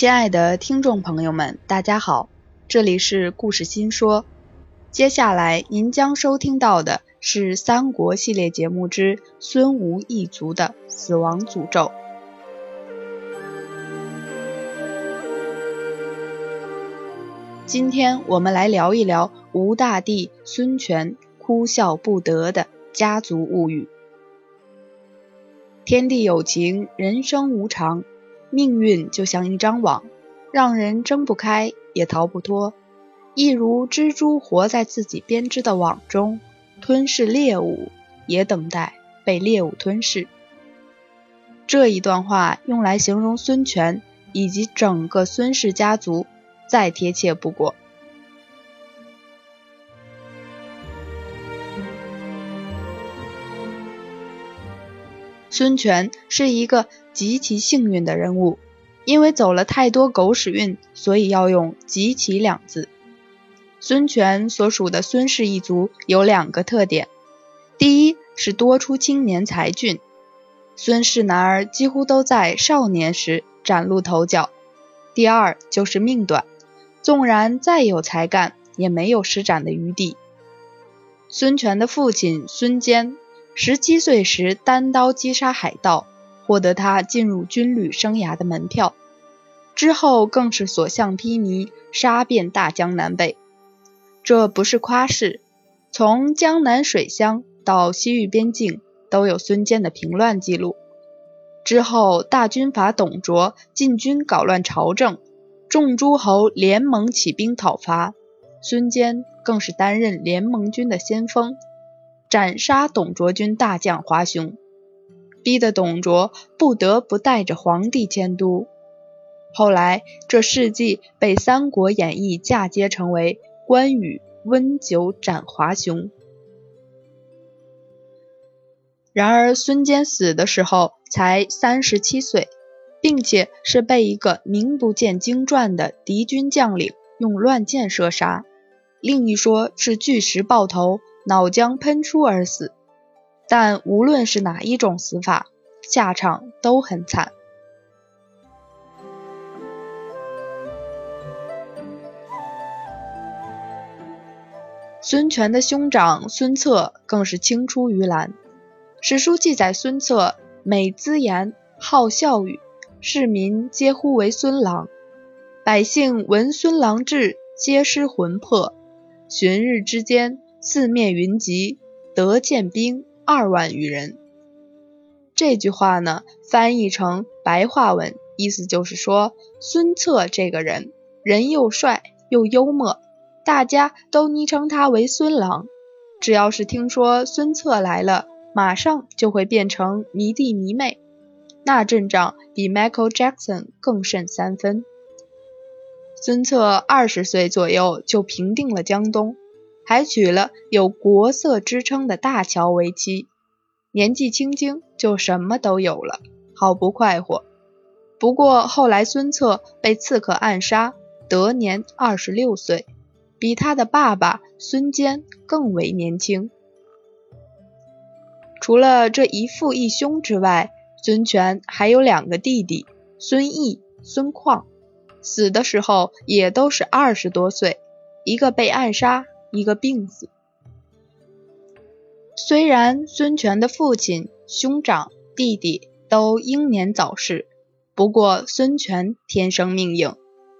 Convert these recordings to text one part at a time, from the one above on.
亲爱的听众朋友们，大家好，这里是故事新说。接下来您将收听到的是三国系列节目之孙吴一族的死亡诅咒。今天我们来聊一聊吴大帝孙权哭笑不得的家族物语。天地有情，人生无常，命运就像一张网，让人睁不开也逃不脱。一如蜘蛛活在自己编织的网中，吞噬猎物，也等待被猎物吞噬。这一段话用来形容孙权以及整个孙氏家族，再贴切不过。孙权是一个极其幸运的人物，因为走了太多狗屎运，所以要用“极其”两字。孙权所属的孙氏一族有两个特点：第一是多出青年才俊，孙氏男儿几乎都在少年时崭露头角；第二就是命短，纵然再有才干，也没有施展的余地。孙权的父亲孙坚。十七岁时单刀击杀海盗，获得他进入军旅生涯的门票。之后更是所向披靡，杀遍大江南北。这不是夸饰，从江南水乡到西域边境，都有孙坚的平乱记录。之后大军阀董卓进军搞乱朝政，众诸侯联盟起兵讨伐，孙坚更是担任联盟军的先锋。斩杀董卓军大将华雄，逼得董卓不得不带着皇帝迁都。后来这事迹被《三国演义》嫁接成为关羽温酒斩华雄。然而孙坚死的时候才三十七岁，并且是被一个名不见经传的敌军将领用乱箭射杀，另一说是巨石爆头。脑浆喷出而死，但无论是哪一种死法，下场都很惨。孙权的兄长孙策更是青出于蓝。史书记载，孙策美姿颜，好笑语，市民皆呼为孙郎。百姓闻孙郎至，皆失魂魄。旬日之间。四面云集，得见兵二万余人。这句话呢，翻译成白话文，意思就是说，孙策这个人，人又帅又幽默，大家都昵称他为孙郎。只要是听说孙策来了，马上就会变成迷弟迷妹，那阵仗比 Michael Jackson 更胜三分。孙策二十岁左右就平定了江东。还娶了有国色之称的大乔为妻，年纪轻轻就什么都有了，好不快活。不过后来孙策被刺客暗杀，得年二十六岁，比他的爸爸孙坚更为年轻。除了这一父一兄之外，孙权还有两个弟弟孙毅、孙况，死的时候也都是二十多岁，一个被暗杀。一个病死。虽然孙权的父亲、兄长、弟弟都英年早逝，不过孙权天生命硬。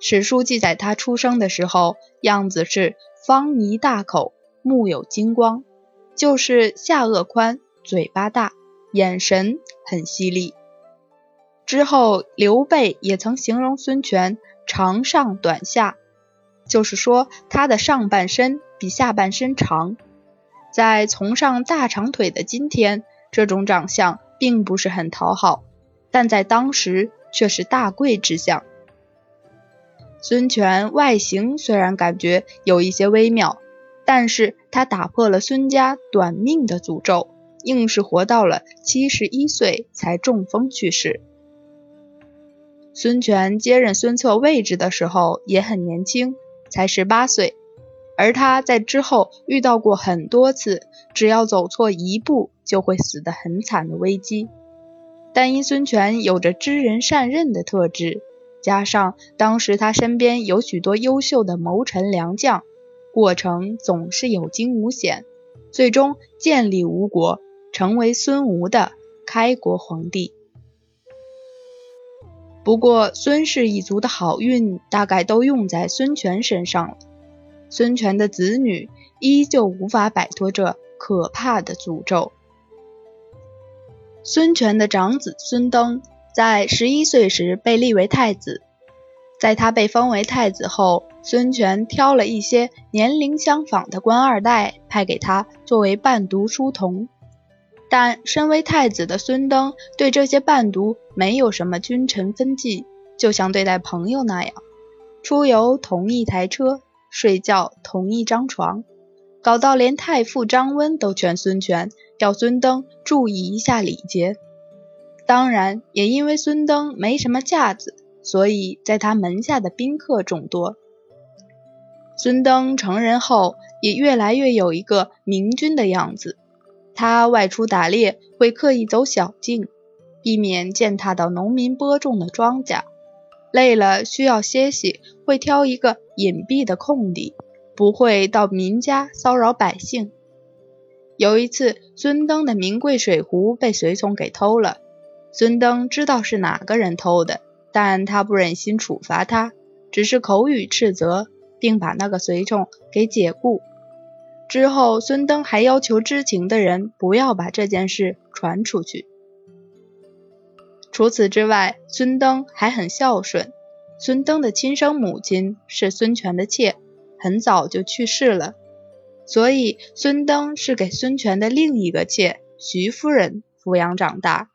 史书记载他出生的时候样子是方猊大口，目有金光，就是下颚宽，嘴巴大，眼神很犀利。之后刘备也曾形容孙权长上短下，就是说他的上半身。比下半身长，在崇尚大长腿的今天，这种长相并不是很讨好，但在当时却是大贵之相。孙权外形虽然感觉有一些微妙，但是他打破了孙家短命的诅咒，硬是活到了七十一岁才中风去世。孙权接任孙策位置的时候也很年轻，才十八岁。而他在之后遇到过很多次，只要走错一步就会死得很惨的危机，但因孙权有着知人善任的特质，加上当时他身边有许多优秀的谋臣良将，过程总是有惊无险，最终建立吴国，成为孙吴的开国皇帝。不过，孙氏一族的好运大概都用在孙权身上了。孙权的子女依旧无法摆脱这可怕的诅咒。孙权的长子孙登在十一岁时被立为太子，在他被封为太子后，孙权挑了一些年龄相仿的官二代派给他作为伴读书童。但身为太子的孙登对这些伴读没有什么君臣分际，就像对待朋友那样，出游同一台车，睡觉同一张床，搞到连太傅张温都劝孙权要孙登注意一下礼节。当然，也因为孙登没什么架子，所以在他门下的宾客众多。孙登成人后，也越来越有一个明君的样子。他外出打猎会刻意走小径，避免践踏到农民播种的庄稼。累了需要歇息，会挑一个隐蔽的空地，不会到民家骚扰百姓。有一次，孙登的名贵水壶被随从给偷了。孙登知道是哪个人偷的，但他不忍心处罚他，只是口语斥责，并把那个随从给解雇。之后，孙登还要求知情的人不要把这件事传出去。除此之外，孙登还很孝顺。孙登的亲生母亲是孙权的妾，很早就去世了，所以孙登是给孙权的另一个妾徐夫人抚养长大。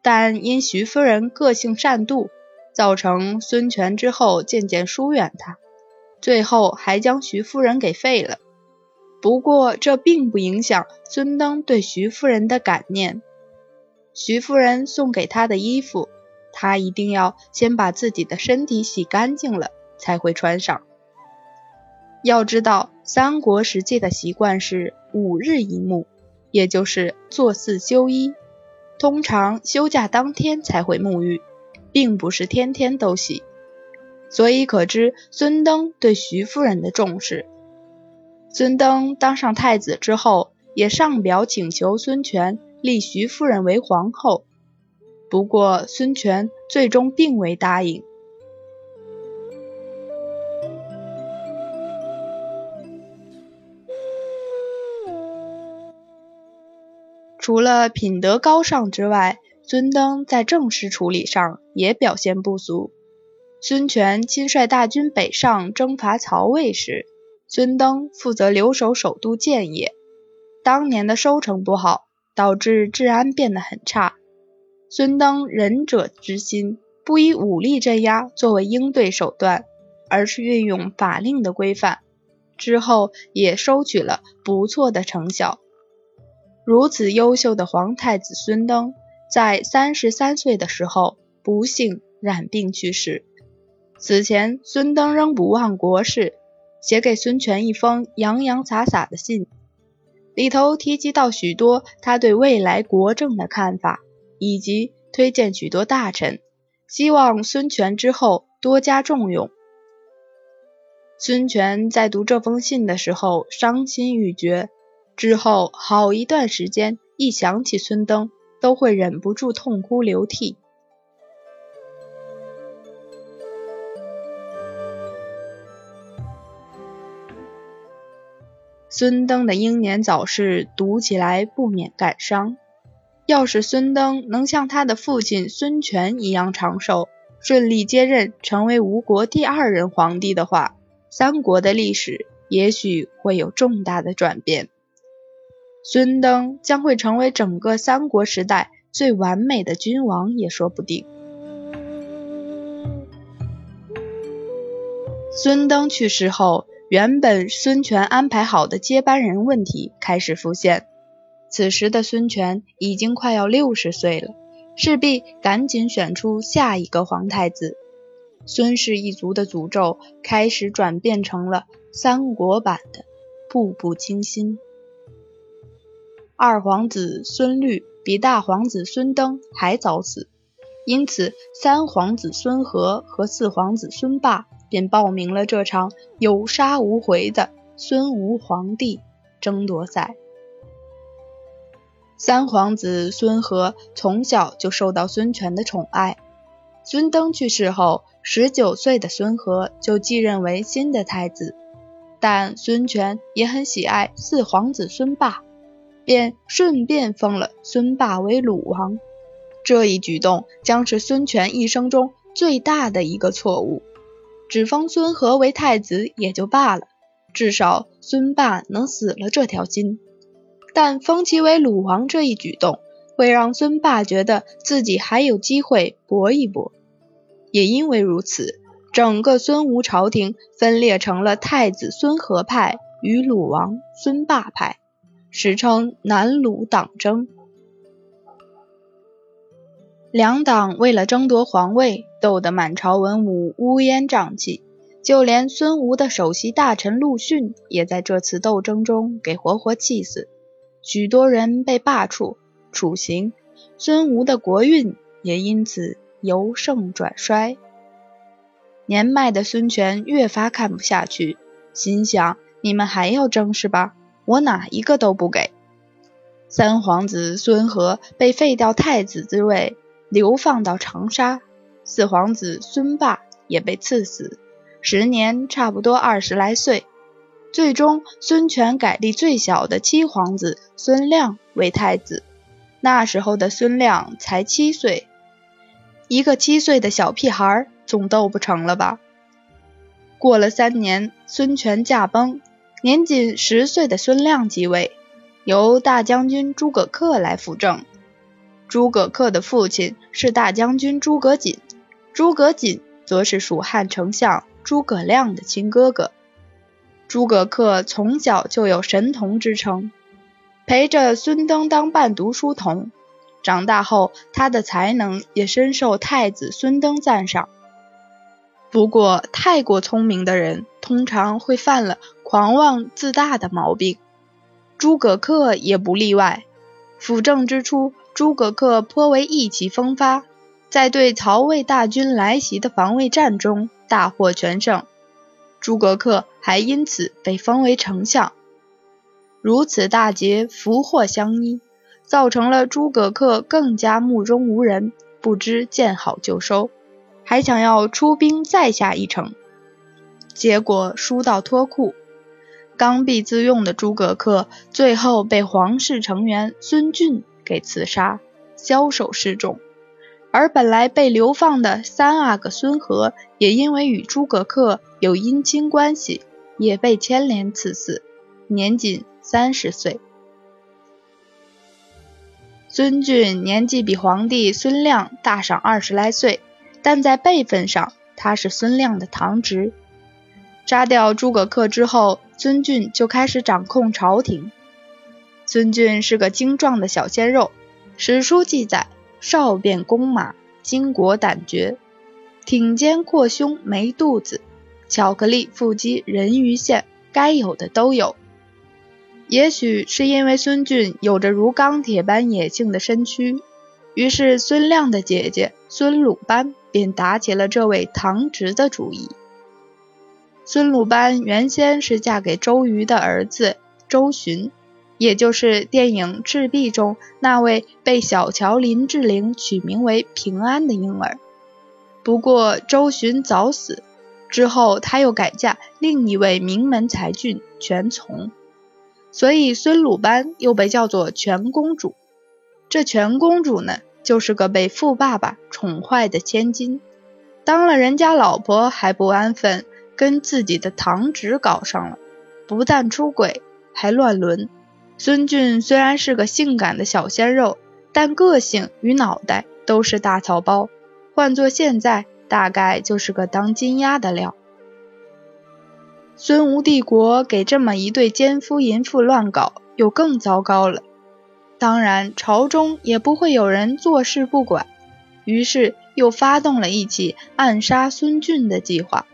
但因徐夫人个性善妒，造成孙权之后渐渐疏远他，最后还将徐夫人给废了。不过，这并不影响孙登对徐夫人的感念。徐夫人送给他的衣服，他一定要先把自己的身体洗干净了才会穿上。要知道，三国时期的习惯是五日一沐，也就是坐四休一，通常休假当天才会沐浴，并不是天天都洗。所以可知孙登对徐夫人的重视。孙登当上太子之后，也上表请求孙权立徐夫人为皇后，不过孙权最终并未答应。除了品德高尚之外，孙登在政事处理上也表现不俗。孙权亲率大军北上征伐曹魏时，孙登负责留守首都建业，当年的收成不好，导致治安变得很差。孙登仁者之心，不以武力镇压作为应对手段，而是运用法令的规范，之后也收取了不错的成效。如此优秀的皇太子孙登，在三十三岁的时候不幸染病去世。此前，孙登仍不忘国事。写给孙权一封洋洋洒洒的信，里头提及到许多他对未来国政的看法，以及推荐许多大臣，希望孙权之后多加重用。孙权在读这封信的时候伤心欲绝，之后好一段时间一想起孙登，都会忍不住痛哭流涕。孙登的英年早逝，读起来不免感伤。要是孙登能像他的父亲孙权一样长寿，顺利接任成为吴国第二任皇帝的话，三国的历史也许会有重大的转变。孙登将会成为整个三国时代最完美的君王也说不定。孙登去世后。原本孙权安排好的接班人问题开始浮现。此时的孙权已经快要六十岁了，势必赶紧选出下一个皇太子。孙氏一族的诅咒开始转变成了三国版的《步步惊心》。二皇子孙律比大皇子孙登还早死，因此三皇子孙和和四皇子孙霸便报名了这场有杀无回的孙吴皇帝争夺赛。三皇子孙和从小就受到孙权的宠爱。孙登去世后，十九岁的孙和就继任为新的太子。但孙权也很喜爱四皇子孙霸，便顺便封了孙霸为鲁王。这一举动将是孙权一生中最大的一个错误。只封孙和为太子也就罢了，至少孙霸能死了这条心。但封其为鲁王这一举动，会让孙霸觉得自己还有机会搏一搏。也因为如此，整个孙吴朝廷分裂成了太子孙和派与鲁王孙霸派，史称南鲁党争。两党为了争夺皇位，斗得满朝文武乌烟瘴气，就连孙吴的首席大臣陆逊也在这次斗争中给活活气死，许多人被罢黜、处刑，孙吴的国运也因此由盛转衰。年迈的孙权越发看不下去，心想：你们还要争是吧？我哪一个都不给。三皇子孙和被废掉太子之位。流放到长沙，四皇子孙霸也被赐死，时年差不多二十来岁。最终，孙权改立最小的七皇子孙亮为太子。那时候的孙亮才七岁，一个七岁的小屁孩总斗不成了吧？过了三年，孙权驾崩，年仅十岁的孙亮即位，由大将军诸葛恪来辅政。诸葛恪的父亲是大将军诸葛瑾，诸葛瑾则是蜀汉丞相诸葛亮的亲哥哥。诸葛恪从小就有神童之称，陪着孙登当伴读书童。长大后，他的才能也深受太子孙登赞赏。不过，太过聪明的人通常会犯了狂妄自大的毛病，诸葛恪也不例外。辅政之初，诸葛恪颇为意气风发，在对曹魏大军来袭的防卫战中大获全胜。诸葛恪还因此被封为丞相。如此大捷，福祸相依，造成了诸葛恪更加目中无人，不知见好就收，还想要出兵再下一城。结果输到脱裤。刚愎自用的诸葛恪，最后被皇室成员孙峻。给刺杀，枭首示众。而本来被流放的三阿哥孙和，也因为与诸葛恪有姻亲关系，也被牵连赐死，年仅三十岁。孙峻年纪比皇帝孙亮大上二十来岁，但在辈分上，他是孙亮的堂侄。杀掉诸葛恪之后，孙峻就开始掌控朝廷。孙俊是个精壮的小鲜肉，史书记载，少便弓马，筋骨胆绝，挺肩阔胸没肚子，巧克力腹肌人鱼线，该有的都有。也许是因为孙俊有着如钢铁般野性的身躯，于是孙亮的姐姐孙鲁班便打起了这位堂侄的主意。孙鲁班原先是嫁给周瑜的儿子周循。也就是电影《赤壁》中那位被小乔林志玲取名为平安的婴儿。不过周循早死之后，他又改嫁另一位名门才俊全琮，所以孙鲁班又被叫做全公主。这全公主呢，就是个被富爸爸宠坏的千金，当了人家老婆还不安分，跟自己的堂侄搞上了，不但出轨，还乱伦。孙俊虽然是个性感的小鲜肉，但个性与脑袋都是大草包，换做现在，大概就是个当金鸭的料。孙吴帝国给这么一对奸夫淫妇乱搞，又更糟糕了。当然，朝中也不会有人坐视不管，于是又发动了一起暗杀孙俊的计划。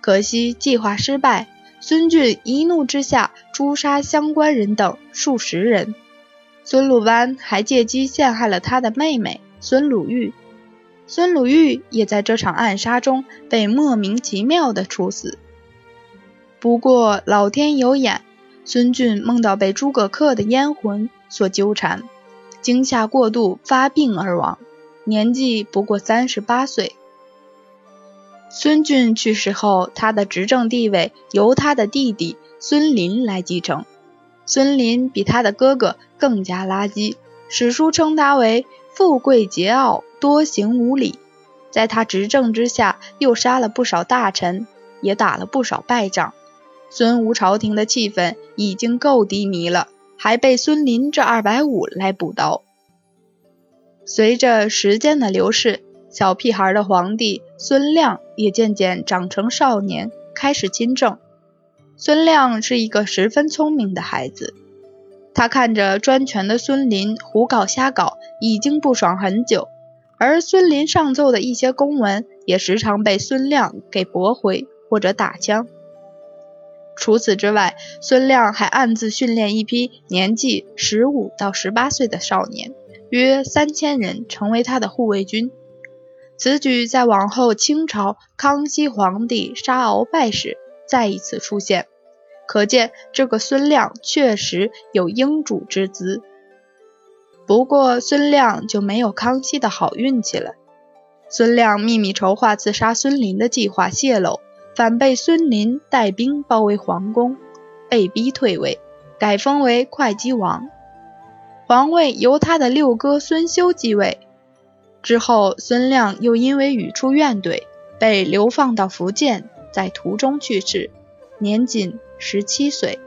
可惜计划失败。孙俊一怒之下诛杀相关人等数十人，孙鲁班还借机陷害了他的妹妹孙鲁豫。孙鲁豫也在这场暗杀中被莫名其妙的处死。不过老天有眼，孙俊梦到被诸葛恪的冤魂所纠缠，惊吓过度发病而亡，年纪不过三十八岁。孙俊去世后，他的执政地位由他的弟弟孙林来继承。孙林比他的哥哥更加垃圾，史书称他为富贵桀骜。多行无礼，在他执政之下，又杀了不少大臣，也打了不少败仗。孙吴朝廷的气氛已经够低迷了，还被孙林这二百五来补刀。随着时间的流逝，小屁孩的皇帝孙亮也渐渐长成少年，开始亲政。孙亮是一个十分聪明的孩子，他看着专权的孙林胡搞瞎搞，已经不爽很久。而孙林上奏的一些公文，也时常被孙亮给驳回或者打枪。除此之外，孙亮还暗自训练一批年纪十五到十八岁的少年，约三千人，成为他的护卫军。此举在往后清朝康熙皇帝杀鳌拜时再一次出现，可见这个孙亮确实有英主之姿。不过，孙亮就没有康熙的好运气了。孙亮秘密筹划刺杀孙林的计划泄露，反被孙林带兵包围皇宫，被逼退位，改封为会稽王。皇位由他的六哥孙修继位。之后，孙亮又因为语出怨怼，被流放到福建，在途中去世，年仅十七岁。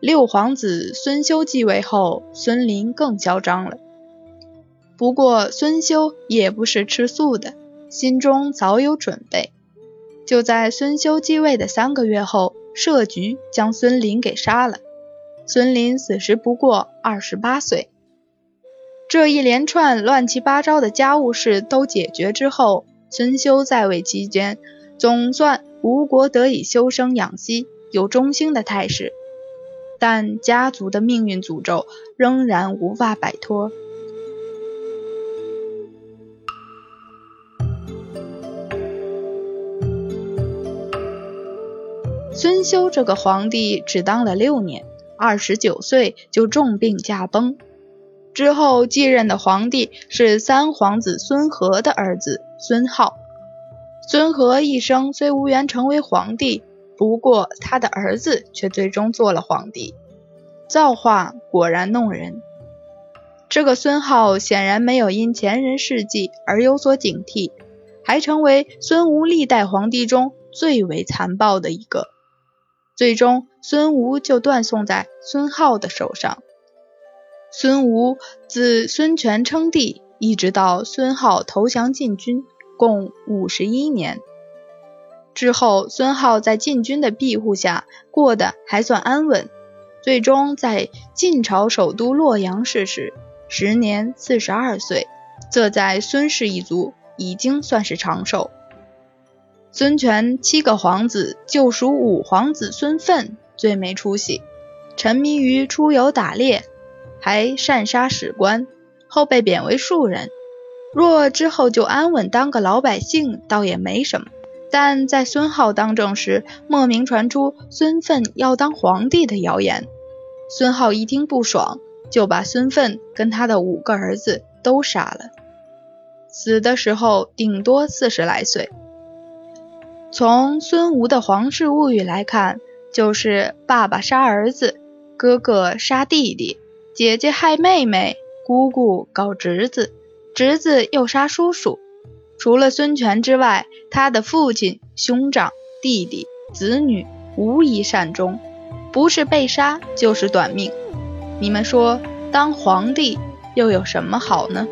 六皇子孙修继位后，孙林更嚣张了。不过孙修也不是吃素的，心中早有准备。就在孙修继位的三个月后，设局将孙林给杀了。孙林此时不过二十八岁。这一连串乱七八糟的家务事都解决之后，孙修在位期间，总算吴国得以休生养息，有中兴的态势。但家族的命运诅咒仍然无法摆脱。孙修这个皇帝只当了六年，二十九岁就重病驾崩。之后继任的皇帝是三皇子孙和的儿子孙浩。孙和一生虽无缘成为皇帝。不过，他的儿子却最终做了皇帝，造化果然弄人。这个孙浩显然没有因前人事迹而有所警惕，还成为孙吴历代皇帝中最为残暴的一个。最终，孙吴就断送在孙浩的手上。孙吴自孙权称帝，一直到孙浩投降禁军，共五十一年。之后，孙浩在禁军的庇护下过得还算安稳，最终在晋朝首都洛阳逝世，时年四十二岁。这在孙氏一族已经算是长寿。孙权七个皇子，就属五皇子孙奋最没出息，沉迷于出游打猎，还擅杀史官，后被贬为庶人。若之后就安稳当个老百姓，倒也没什么。但在孙浩当政时，莫名传出孙奋要当皇帝的谣言。孙浩一听不爽，就把孙奋跟他的五个儿子都杀了。死的时候顶多四十来岁。从孙吴的皇室物语来看，就是爸爸杀儿子，哥哥杀弟弟，姐姐害妹妹，姑姑搞侄子，侄子又杀叔叔。除了孙权之外，他的父亲、兄长、弟弟、子女无一善终，不是被杀就是短命。你们说，当皇帝又有什么好呢？